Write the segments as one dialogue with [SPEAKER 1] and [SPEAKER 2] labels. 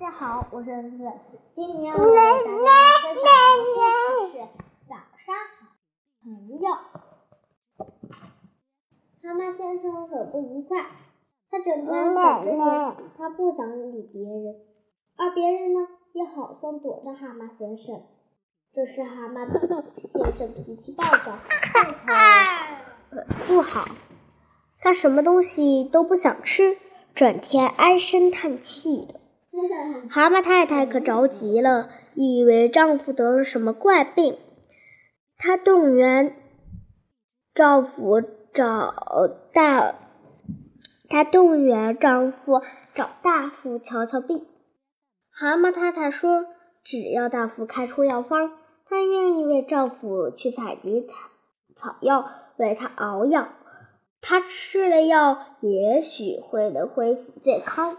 [SPEAKER 1] 大家好，我是思思。今天我给大家分享的故事是《早上好，朋友》。蛤蟆先生很不愉快，他整天躲着脸，他不想理别人，而别人呢，也好像躲着蛤蟆先生。这时，蛤蟆先生脾气暴躁，不好，他什么东西都不想吃，整天唉声叹气的。蛤蟆太太可着急了，以为丈夫得了什么怪病。她动员丈夫找大，她动员丈夫找大夫瞧瞧病。蛤蟆太太说：“只要大夫开出药方，她愿意为丈夫去采集草草药，为他熬药。他吃了药，也许会能恢复健康。”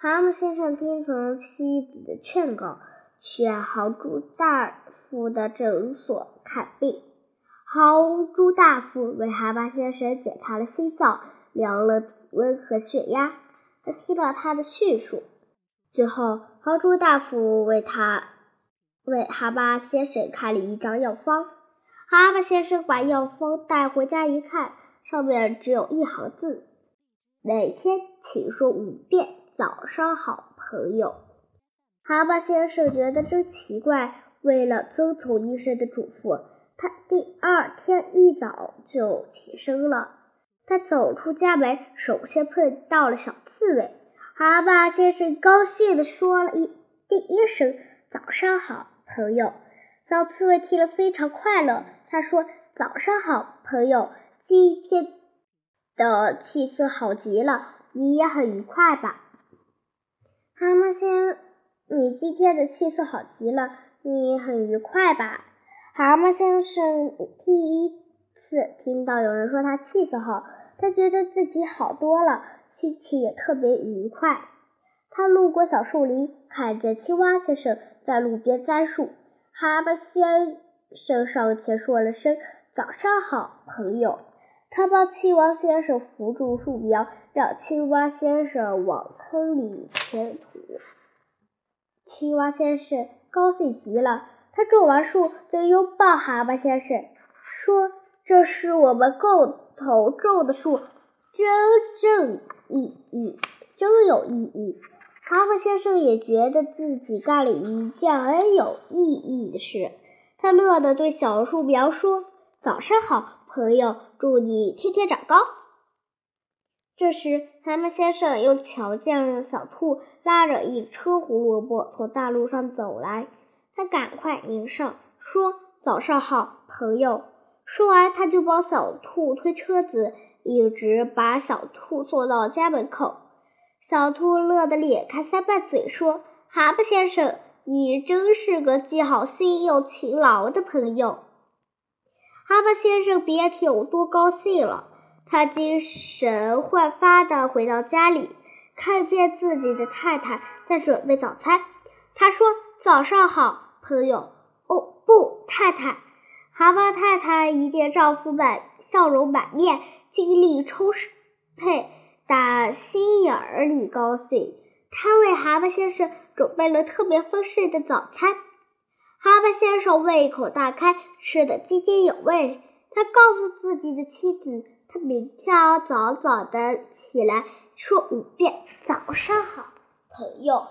[SPEAKER 1] 蛤蟆先生听从妻子的劝告，去豪猪大夫的诊所看病。豪猪大夫为蛤蟆先生检查了心脏，量了体温和血压。他听了他的叙述，最后豪猪大夫为他为蛤蟆先生开了一张药方。蛤蟆先生把药方带回家一看，上面只有一行字：每天请说五遍。早上好，朋友。蛤蟆先生觉得真奇怪。为了遵从医生的嘱咐，他第二天一早就起身了。他走出家门，首先碰到了小刺猬。蛤蟆先生高兴地说了一第一声“早上好，朋友”。小刺猬听了非常快乐。他说：“早上好，朋友。今天的气色好极了，你也很愉快吧？”蛤蟆先，你今天的气色好极了，你很愉快吧？蛤蟆先生第一次听到有人说他气色好，他觉得自己好多了，心情也特别愉快。他路过小树林，看见青蛙先生在路边栽树。蛤蟆先生上前说了声“早上好，朋友”。他帮青蛙先生扶住树苗，让青蛙先生往坑里填土。青蛙先生高兴极了，他种完树就拥抱蛤蟆先生，说：“这是我们共同种的树，真正意义，真有意义。”蛤蟆先生也觉得自己干了一件很有意义的事，他乐得对小树苗说：“早上好。”朋友，祝你天天长高。这时，蛤蟆先生又瞧见了小兔拉着一车胡萝卜从大路上走来，他赶快迎上，说：“早上好，朋友。”说完，他就帮小兔推车子，一直把小兔送到家门口。小兔乐得咧开三瓣嘴，说：“蛤蟆先生，你真是个既好心又勤劳的朋友。”蛤蟆先生别提有多高兴了，他精神焕发地回到家里，看见自己的太太在准备早餐。他说：“早上好，朋友。”“哦，不，太太。”蛤蟆太太一见丈夫满笑容满面，精力充沛，打心眼儿里高兴。她为蛤蟆先生准备了特别丰盛的早餐。哈巴先生胃口大开，吃得津津有味。他告诉自己的妻子，他明天要早早的起来，说五遍“早上好，朋友”。